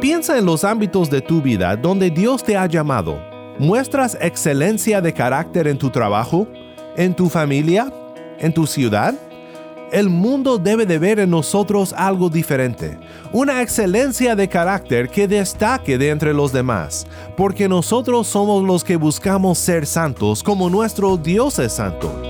Piensa en los ámbitos de tu vida donde Dios te ha llamado. ¿Muestras excelencia de carácter en tu trabajo? ¿En tu familia? ¿En tu ciudad? El mundo debe de ver en nosotros algo diferente, una excelencia de carácter que destaque de entre los demás, porque nosotros somos los que buscamos ser santos como nuestro Dios es santo.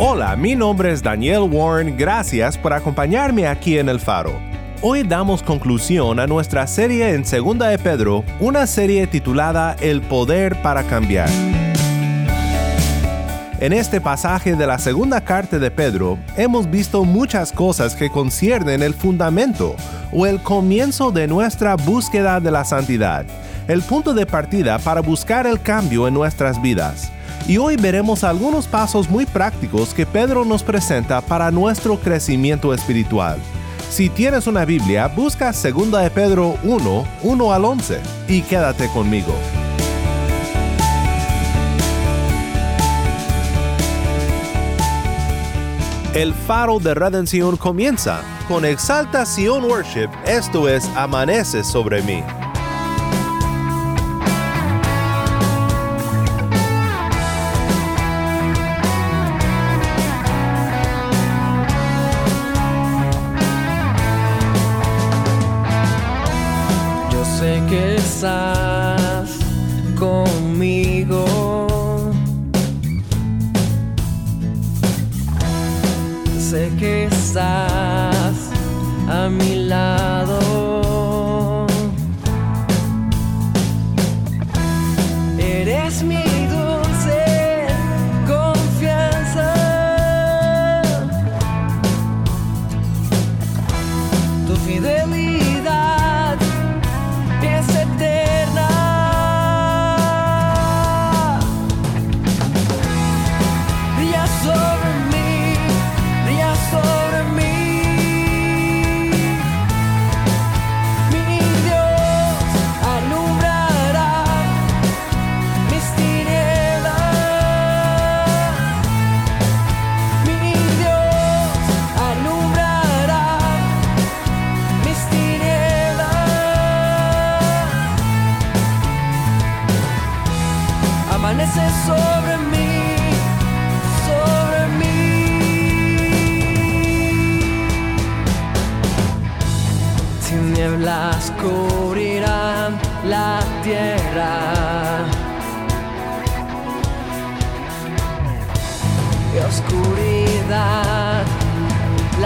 Hola, mi nombre es Daniel Warren, gracias por acompañarme aquí en El Faro. Hoy damos conclusión a nuestra serie en Segunda de Pedro, una serie titulada El Poder para Cambiar. En este pasaje de la segunda carta de Pedro hemos visto muchas cosas que conciernen el fundamento o el comienzo de nuestra búsqueda de la santidad, el punto de partida para buscar el cambio en nuestras vidas. Y hoy veremos algunos pasos muy prácticos que Pedro nos presenta para nuestro crecimiento espiritual. Si tienes una Biblia, busca 2 de Pedro 1, 1 al 11 y quédate conmigo. El faro de redención comienza con exaltación worship, esto es, amanece sobre mí.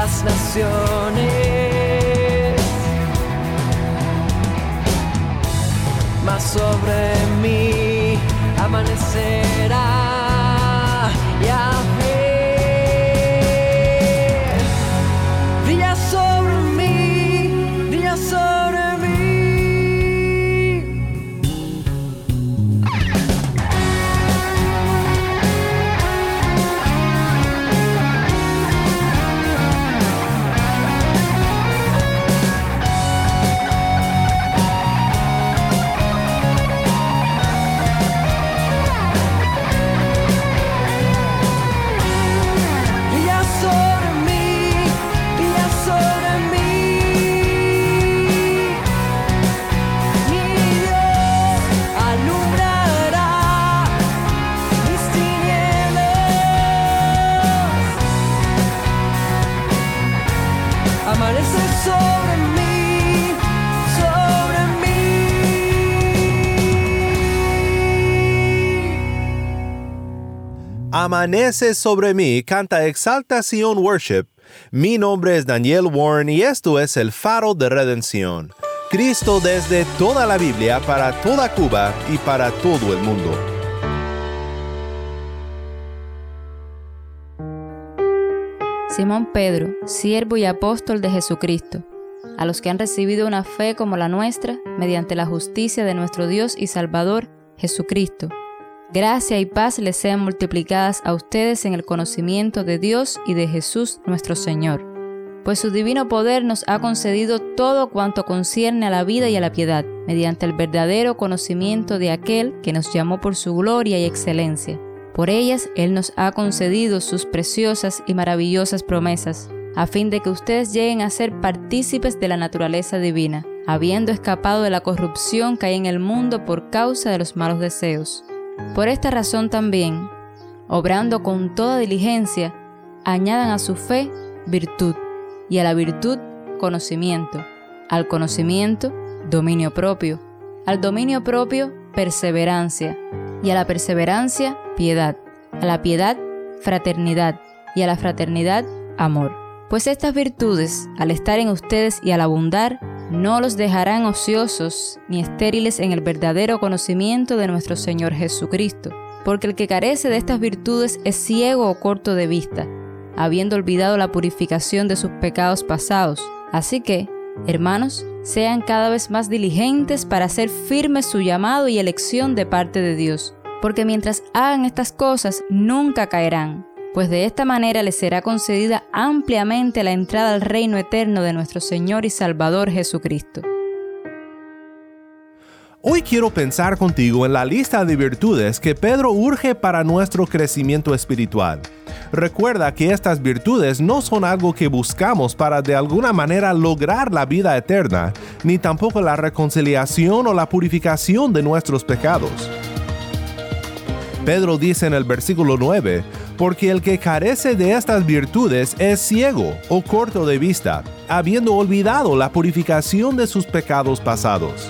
Las naciones. Mas sobre mí amanecerá amanece sobre mí, canta Exaltación Worship. Mi nombre es Daniel Warren y esto es el faro de redención. Cristo desde toda la Biblia, para toda Cuba y para todo el mundo. Simón Pedro, siervo y apóstol de Jesucristo, a los que han recibido una fe como la nuestra, mediante la justicia de nuestro Dios y Salvador, Jesucristo Gracia y paz les sean multiplicadas a ustedes en el conocimiento de Dios y de Jesús nuestro Señor, pues su divino poder nos ha concedido todo cuanto concierne a la vida y a la piedad, mediante el verdadero conocimiento de aquel que nos llamó por su gloria y excelencia. Por ellas Él nos ha concedido sus preciosas y maravillosas promesas, a fin de que ustedes lleguen a ser partícipes de la naturaleza divina, habiendo escapado de la corrupción que hay en el mundo por causa de los malos deseos. Por esta razón también, obrando con toda diligencia, añadan a su fe virtud, y a la virtud conocimiento, al conocimiento dominio propio, al dominio propio perseverancia, y a la perseverancia piedad, a la piedad fraternidad, y a la fraternidad amor. Pues estas virtudes, al estar en ustedes y al abundar, no los dejarán ociosos ni estériles en el verdadero conocimiento de nuestro Señor Jesucristo, porque el que carece de estas virtudes es ciego o corto de vista, habiendo olvidado la purificación de sus pecados pasados. Así que, hermanos, sean cada vez más diligentes para hacer firme su llamado y elección de parte de Dios, porque mientras hagan estas cosas nunca caerán, pues de esta manera les será concedida ampliamente la entrada al reino eterno de nuestro Señor y Salvador Jesucristo. Hoy quiero pensar contigo en la lista de virtudes que Pedro urge para nuestro crecimiento espiritual. Recuerda que estas virtudes no son algo que buscamos para de alguna manera lograr la vida eterna, ni tampoco la reconciliación o la purificación de nuestros pecados. Pedro dice en el versículo 9, porque el que carece de estas virtudes es ciego o corto de vista, habiendo olvidado la purificación de sus pecados pasados.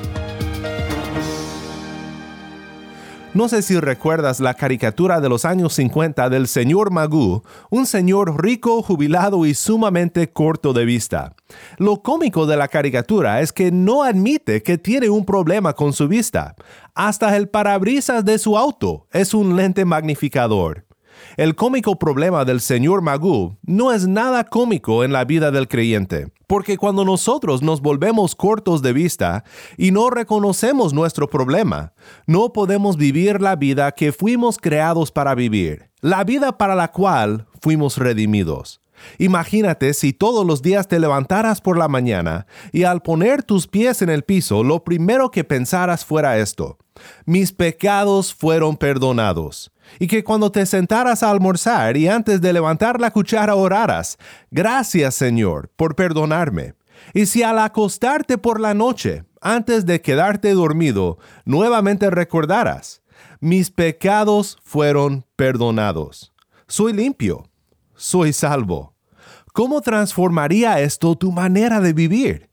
No sé si recuerdas la caricatura de los años 50 del señor Magoo, un señor rico, jubilado y sumamente corto de vista. Lo cómico de la caricatura es que no admite que tiene un problema con su vista. Hasta el parabrisas de su auto es un lente magnificador. El cómico problema del señor Magoo no es nada cómico en la vida del creyente, porque cuando nosotros nos volvemos cortos de vista y no reconocemos nuestro problema, no podemos vivir la vida que fuimos creados para vivir, la vida para la cual fuimos redimidos. Imagínate si todos los días te levantaras por la mañana y al poner tus pies en el piso lo primero que pensaras fuera esto, mis pecados fueron perdonados y que cuando te sentaras a almorzar y antes de levantar la cuchara oraras, gracias Señor por perdonarme. Y si al acostarte por la noche, antes de quedarte dormido, nuevamente recordaras, mis pecados fueron perdonados. Soy limpio, soy salvo. ¿Cómo transformaría esto tu manera de vivir?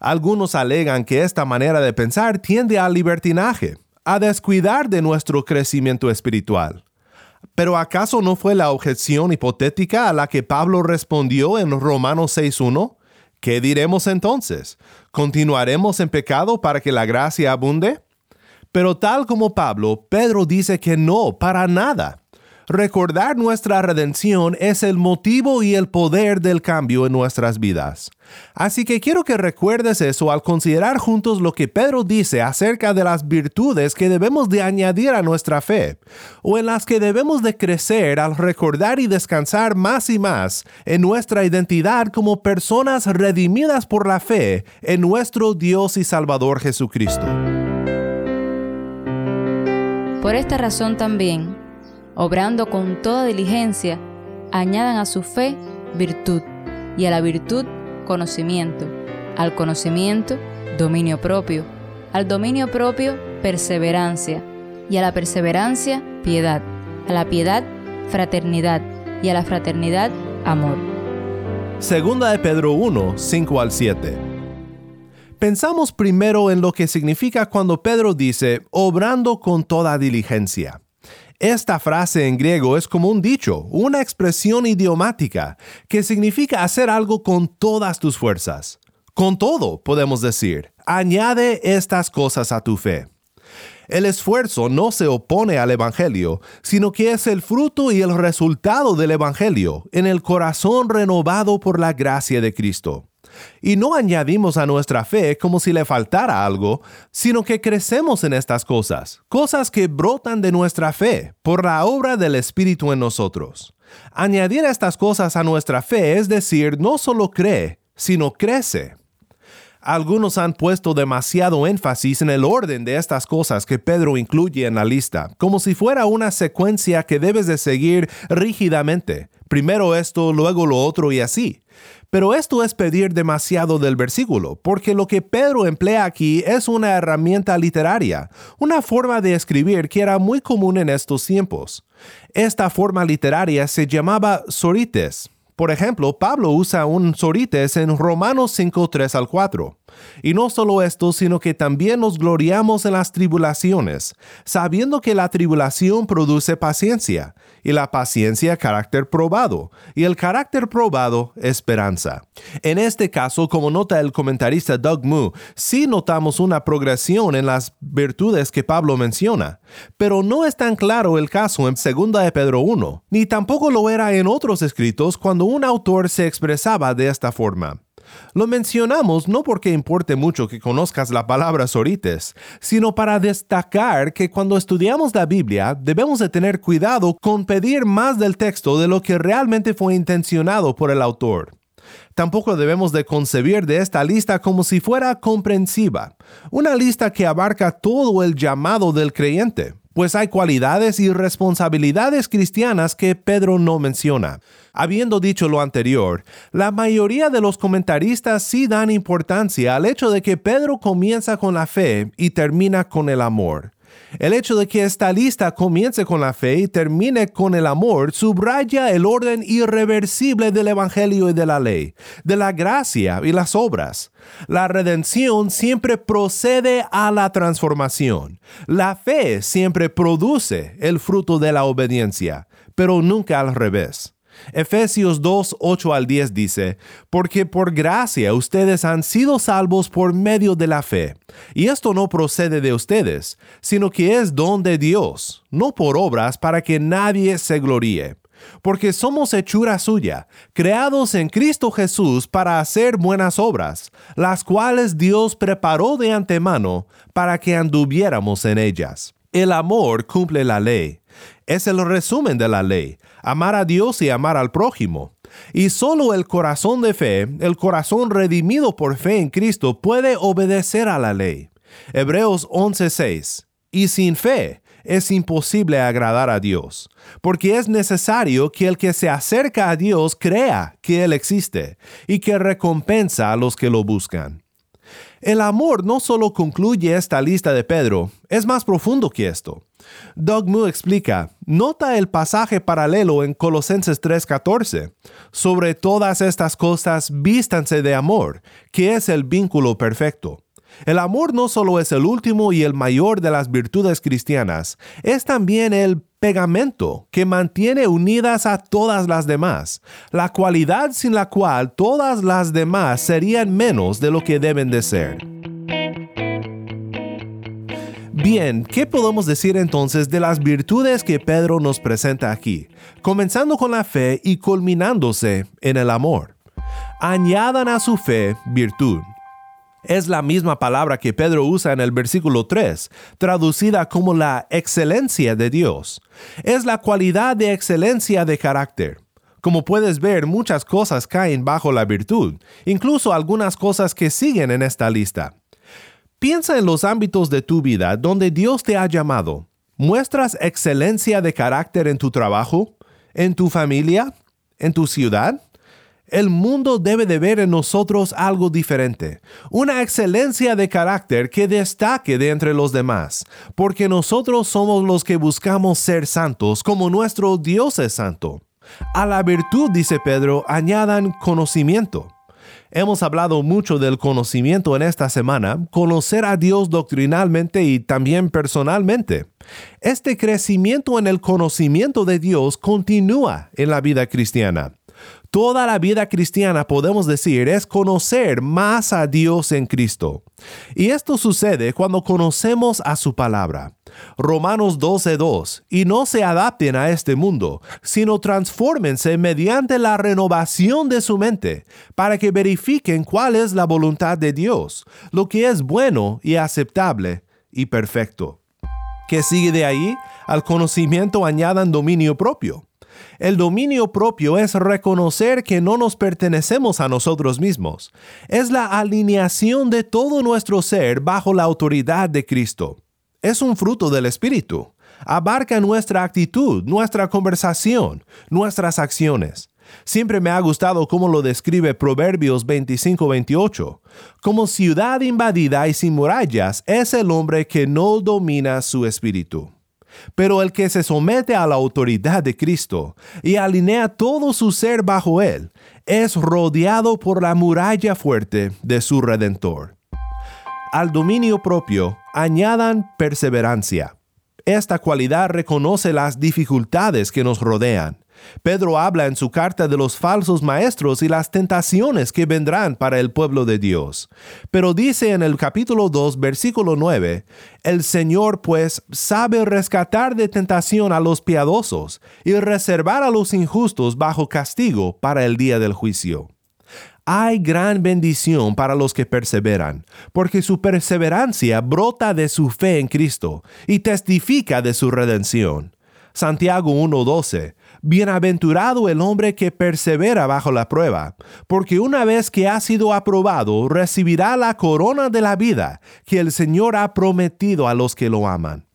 Algunos alegan que esta manera de pensar tiende al libertinaje, a descuidar de nuestro crecimiento espiritual. Pero ¿acaso no fue la objeción hipotética a la que Pablo respondió en Romanos 6.1? ¿Qué diremos entonces? ¿Continuaremos en pecado para que la gracia abunde? Pero tal como Pablo, Pedro dice que no, para nada. Recordar nuestra redención es el motivo y el poder del cambio en nuestras vidas. Así que quiero que recuerdes eso al considerar juntos lo que Pedro dice acerca de las virtudes que debemos de añadir a nuestra fe, o en las que debemos de crecer al recordar y descansar más y más en nuestra identidad como personas redimidas por la fe en nuestro Dios y Salvador Jesucristo. Por esta razón también, obrando con toda diligencia, añadan a su fe virtud, y a la virtud conocimiento, al conocimiento dominio propio, al dominio propio perseverancia, y a la perseverancia piedad, a la piedad fraternidad, y a la fraternidad amor. Segunda de Pedro 1, 5 al 7. Pensamos primero en lo que significa cuando Pedro dice, obrando con toda diligencia. Esta frase en griego es como un dicho, una expresión idiomática, que significa hacer algo con todas tus fuerzas. Con todo, podemos decir, añade estas cosas a tu fe. El esfuerzo no se opone al Evangelio, sino que es el fruto y el resultado del Evangelio en el corazón renovado por la gracia de Cristo. Y no añadimos a nuestra fe como si le faltara algo, sino que crecemos en estas cosas, cosas que brotan de nuestra fe por la obra del Espíritu en nosotros. Añadir estas cosas a nuestra fe es decir, no solo cree, sino crece. Algunos han puesto demasiado énfasis en el orden de estas cosas que Pedro incluye en la lista, como si fuera una secuencia que debes de seguir rígidamente. Primero esto, luego lo otro y así. Pero esto es pedir demasiado del versículo, porque lo que Pedro emplea aquí es una herramienta literaria, una forma de escribir que era muy común en estos tiempos. Esta forma literaria se llamaba sorites, por ejemplo, Pablo usa un sorites en Romanos 5, 3 al 4. Y no solo esto, sino que también nos gloriamos en las tribulaciones, sabiendo que la tribulación produce paciencia, y la paciencia carácter probado, y el carácter probado esperanza. En este caso, como nota el comentarista Doug Moo, sí notamos una progresión en las virtudes que Pablo menciona, pero no es tan claro el caso en 2 de Pedro 1, ni tampoco lo era en otros escritos un autor se expresaba de esta forma. Lo mencionamos no porque importe mucho que conozcas la palabra sorites, sino para destacar que cuando estudiamos la Biblia debemos de tener cuidado con pedir más del texto de lo que realmente fue intencionado por el autor. Tampoco debemos de concebir de esta lista como si fuera comprensiva, una lista que abarca todo el llamado del creyente, pues hay cualidades y responsabilidades cristianas que Pedro no menciona. Habiendo dicho lo anterior, la mayoría de los comentaristas sí dan importancia al hecho de que Pedro comienza con la fe y termina con el amor. El hecho de que esta lista comience con la fe y termine con el amor subraya el orden irreversible del Evangelio y de la ley, de la gracia y las obras. La redención siempre procede a la transformación. La fe siempre produce el fruto de la obediencia, pero nunca al revés. Efesios 2, 8 al 10 dice, Porque por gracia ustedes han sido salvos por medio de la fe. Y esto no procede de ustedes, sino que es don de Dios, no por obras para que nadie se gloríe. Porque somos hechura suya, creados en Cristo Jesús para hacer buenas obras, las cuales Dios preparó de antemano para que anduviéramos en ellas. El amor cumple la ley. Es el resumen de la ley amar a Dios y amar al prójimo. Y solo el corazón de fe, el corazón redimido por fe en Cristo, puede obedecer a la ley. Hebreos 11:6. Y sin fe es imposible agradar a Dios, porque es necesario que el que se acerca a Dios crea que Él existe y que recompensa a los que lo buscan. El amor no solo concluye esta lista de Pedro, es más profundo que esto. Doug Moo explica, nota el pasaje paralelo en Colosenses 3:14. Sobre todas estas cosas vístanse de amor, que es el vínculo perfecto. El amor no solo es el último y el mayor de las virtudes cristianas, es también el pegamento que mantiene unidas a todas las demás, la cualidad sin la cual todas las demás serían menos de lo que deben de ser. Bien, ¿qué podemos decir entonces de las virtudes que Pedro nos presenta aquí, comenzando con la fe y culminándose en el amor? Añadan a su fe virtud. Es la misma palabra que Pedro usa en el versículo 3, traducida como la excelencia de Dios. Es la cualidad de excelencia de carácter. Como puedes ver, muchas cosas caen bajo la virtud, incluso algunas cosas que siguen en esta lista. Piensa en los ámbitos de tu vida donde Dios te ha llamado. ¿Muestras excelencia de carácter en tu trabajo? ¿En tu familia? ¿En tu ciudad? El mundo debe de ver en nosotros algo diferente, una excelencia de carácter que destaque de entre los demás, porque nosotros somos los que buscamos ser santos como nuestro Dios es santo. A la virtud, dice Pedro, añadan conocimiento. Hemos hablado mucho del conocimiento en esta semana, conocer a Dios doctrinalmente y también personalmente. Este crecimiento en el conocimiento de Dios continúa en la vida cristiana. Toda la vida cristiana, podemos decir, es conocer más a Dios en Cristo. Y esto sucede cuando conocemos a su palabra. Romanos 12:2, y no se adapten a este mundo, sino transfórmense mediante la renovación de su mente, para que verifiquen cuál es la voluntad de Dios, lo que es bueno y aceptable y perfecto. ¿Qué sigue de ahí? Al conocimiento añadan dominio propio. El dominio propio es reconocer que no nos pertenecemos a nosotros mismos. Es la alineación de todo nuestro ser bajo la autoridad de Cristo. Es un fruto del Espíritu. Abarca nuestra actitud, nuestra conversación, nuestras acciones. Siempre me ha gustado cómo lo describe Proverbios 25-28. Como ciudad invadida y sin murallas es el hombre que no domina su espíritu. Pero el que se somete a la autoridad de Cristo y alinea todo su ser bajo él, es rodeado por la muralla fuerte de su Redentor. Al dominio propio añadan perseverancia. Esta cualidad reconoce las dificultades que nos rodean Pedro habla en su carta de los falsos maestros y las tentaciones que vendrán para el pueblo de Dios. Pero dice en el capítulo 2, versículo 9, El Señor pues sabe rescatar de tentación a los piadosos y reservar a los injustos bajo castigo para el día del juicio. Hay gran bendición para los que perseveran, porque su perseverancia brota de su fe en Cristo y testifica de su redención. Santiago 1.12 Bienaventurado el hombre que persevera bajo la prueba, porque una vez que ha sido aprobado, recibirá la corona de la vida que el Señor ha prometido a los que lo aman.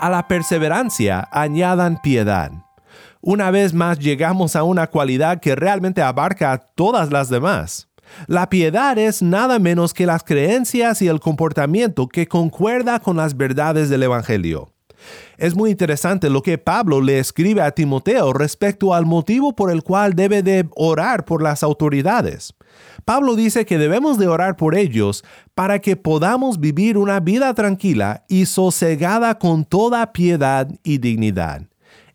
A la perseverancia añadan piedad. Una vez más llegamos a una cualidad que realmente abarca a todas las demás. La piedad es nada menos que las creencias y el comportamiento que concuerda con las verdades del Evangelio. Es muy interesante lo que Pablo le escribe a Timoteo respecto al motivo por el cual debe de orar por las autoridades. Pablo dice que debemos de orar por ellos para que podamos vivir una vida tranquila y sosegada con toda piedad y dignidad.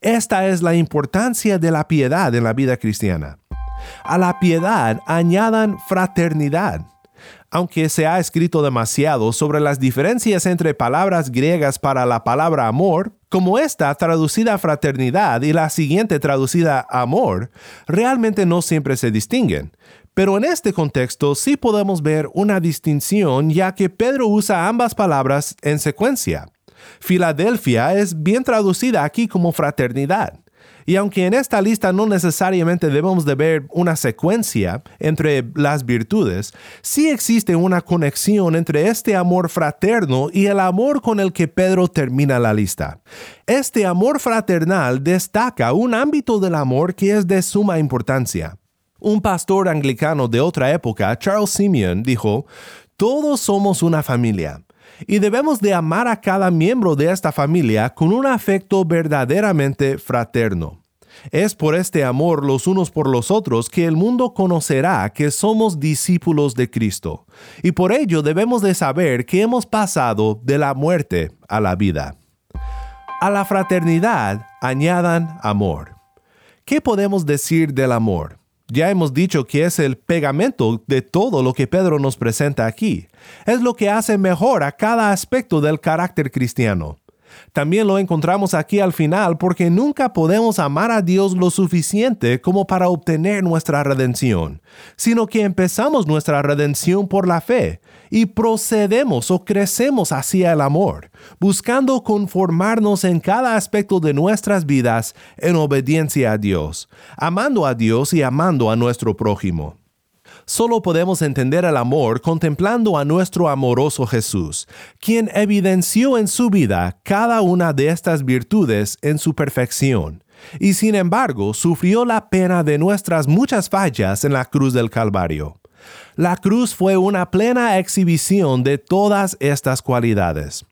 Esta es la importancia de la piedad en la vida cristiana. A la piedad añadan fraternidad aunque se ha escrito demasiado sobre las diferencias entre palabras griegas para la palabra amor, como esta traducida fraternidad y la siguiente traducida amor, realmente no siempre se distinguen. Pero en este contexto sí podemos ver una distinción ya que Pedro usa ambas palabras en secuencia. Filadelfia es bien traducida aquí como fraternidad. Y aunque en esta lista no necesariamente debemos de ver una secuencia entre las virtudes, sí existe una conexión entre este amor fraterno y el amor con el que Pedro termina la lista. Este amor fraternal destaca un ámbito del amor que es de suma importancia. Un pastor anglicano de otra época, Charles Simeon, dijo, Todos somos una familia y debemos de amar a cada miembro de esta familia con un afecto verdaderamente fraterno. Es por este amor los unos por los otros que el mundo conocerá que somos discípulos de Cristo, y por ello debemos de saber que hemos pasado de la muerte a la vida. A la fraternidad añadan amor. ¿Qué podemos decir del amor? Ya hemos dicho que es el pegamento de todo lo que Pedro nos presenta aquí. Es lo que hace mejor a cada aspecto del carácter cristiano. También lo encontramos aquí al final porque nunca podemos amar a Dios lo suficiente como para obtener nuestra redención, sino que empezamos nuestra redención por la fe y procedemos o crecemos hacia el amor, buscando conformarnos en cada aspecto de nuestras vidas en obediencia a Dios, amando a Dios y amando a nuestro prójimo. Solo podemos entender el amor contemplando a nuestro amoroso Jesús, quien evidenció en su vida cada una de estas virtudes en su perfección, y sin embargo sufrió la pena de nuestras muchas fallas en la cruz del Calvario. La cruz fue una plena exhibición de todas estas cualidades.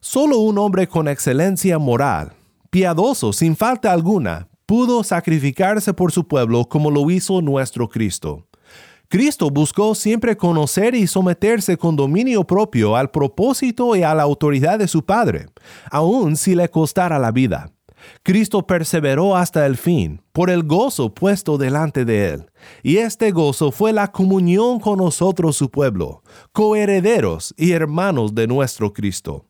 Solo un hombre con excelencia moral, piadoso sin falta alguna, pudo sacrificarse por su pueblo como lo hizo nuestro Cristo. Cristo buscó siempre conocer y someterse con dominio propio al propósito y a la autoridad de su Padre, aun si le costara la vida. Cristo perseveró hasta el fin por el gozo puesto delante de él, y este gozo fue la comunión con nosotros su pueblo, coherederos y hermanos de nuestro Cristo.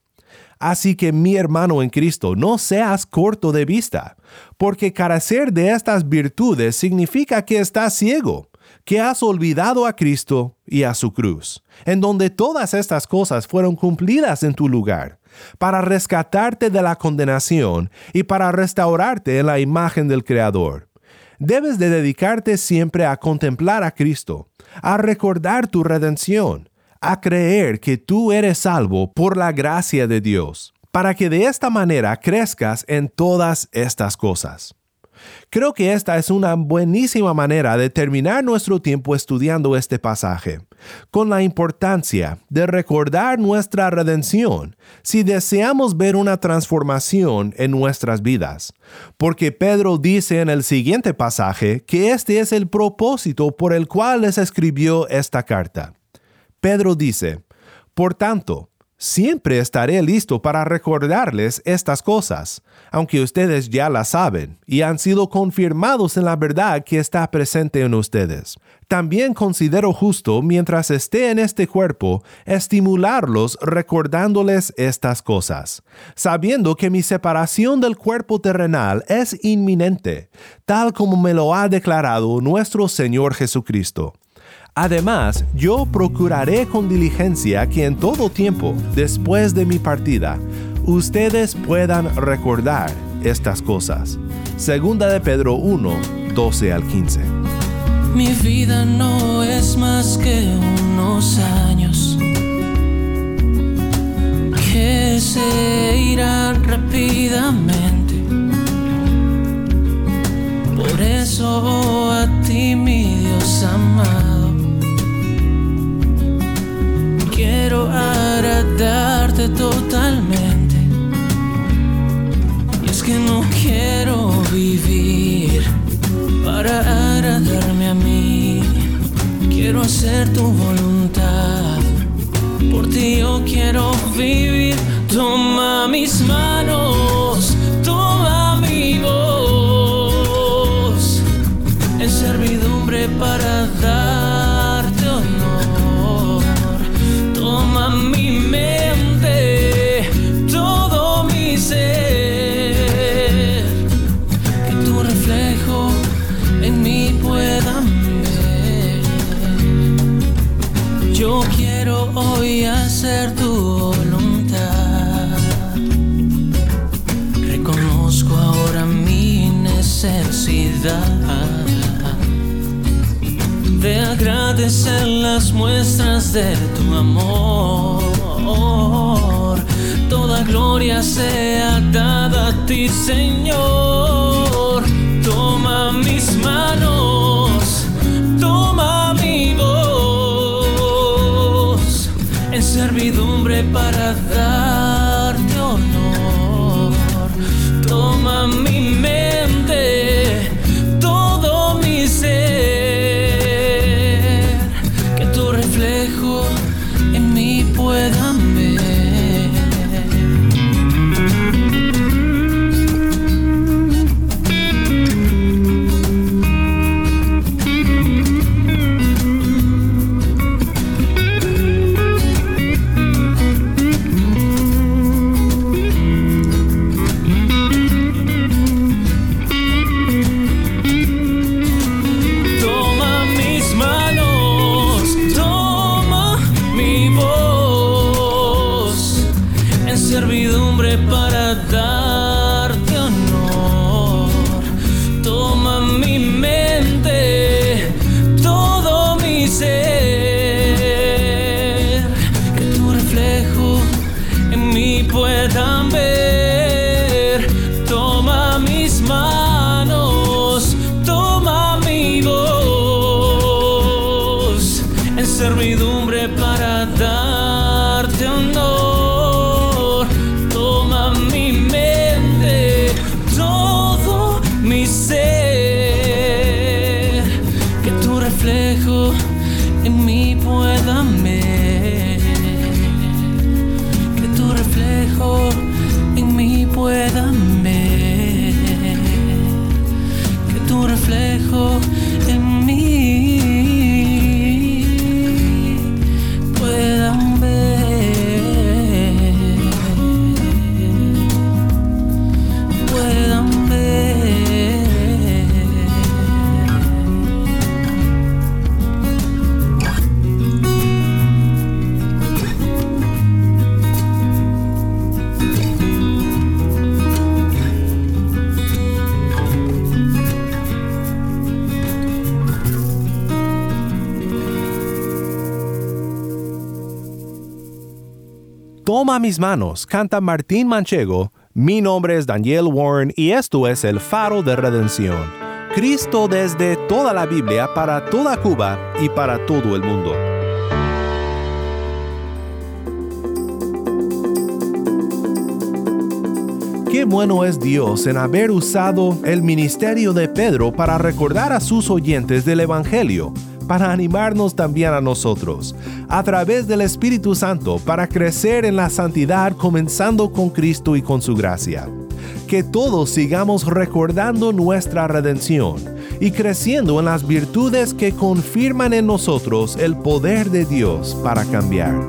Así que mi hermano en Cristo, no seas corto de vista, porque carecer de estas virtudes significa que estás ciego, que has olvidado a Cristo y a su cruz, en donde todas estas cosas fueron cumplidas en tu lugar, para rescatarte de la condenación y para restaurarte en la imagen del Creador. Debes de dedicarte siempre a contemplar a Cristo, a recordar tu redención, a creer que tú eres salvo por la gracia de Dios, para que de esta manera crezcas en todas estas cosas. Creo que esta es una buenísima manera de terminar nuestro tiempo estudiando este pasaje, con la importancia de recordar nuestra redención si deseamos ver una transformación en nuestras vidas, porque Pedro dice en el siguiente pasaje que este es el propósito por el cual les escribió esta carta. Pedro dice, Por tanto, siempre estaré listo para recordarles estas cosas, aunque ustedes ya las saben y han sido confirmados en la verdad que está presente en ustedes. También considero justo, mientras esté en este cuerpo, estimularlos recordándoles estas cosas, sabiendo que mi separación del cuerpo terrenal es inminente, tal como me lo ha declarado nuestro Señor Jesucristo. Además, yo procuraré con diligencia que en todo tiempo, después de mi partida, ustedes puedan recordar estas cosas. Segunda de Pedro 1, 12 al 15. Mi vida no es más que unos años que se irán rápidamente. Por eso a ti, mi totalmente. Y es que no quiero vivir para agradarme a mí. Quiero hacer tu voluntad. Por ti yo quiero vivir. Toma mis manos, hoy hacer tu voluntad. Reconozco ahora mi necesidad de agradecer las muestras de tu amor. Toda gloria sea dada a ti, Señor. Toma mis manos, servidumbre Toma mis manos, canta Martín Manchego. Mi nombre es Daniel Warren y esto es el faro de redención. Cristo desde toda la Biblia para toda Cuba y para todo el mundo. Qué bueno es Dios en haber usado el ministerio de Pedro para recordar a sus oyentes del Evangelio, para animarnos también a nosotros, a través del Espíritu Santo, para crecer en la santidad comenzando con Cristo y con su gracia. Que todos sigamos recordando nuestra redención y creciendo en las virtudes que confirman en nosotros el poder de Dios para cambiar.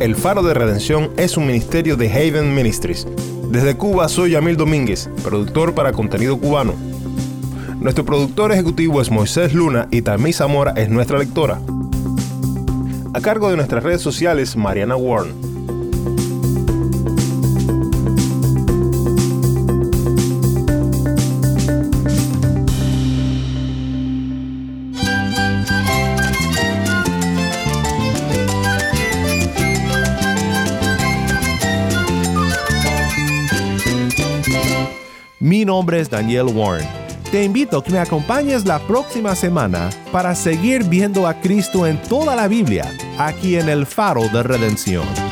El Faro de Redención es un ministerio de Haven Ministries. Desde Cuba soy Yamil Domínguez, productor para contenido cubano. Nuestro productor ejecutivo es Moisés Luna y Tammy Zamora es nuestra lectora. A cargo de nuestras redes sociales, Mariana Warren. Nombre es Daniel Warren. Te invito a que me acompañes la próxima semana para seguir viendo a Cristo en toda la Biblia, aquí en el Faro de Redención.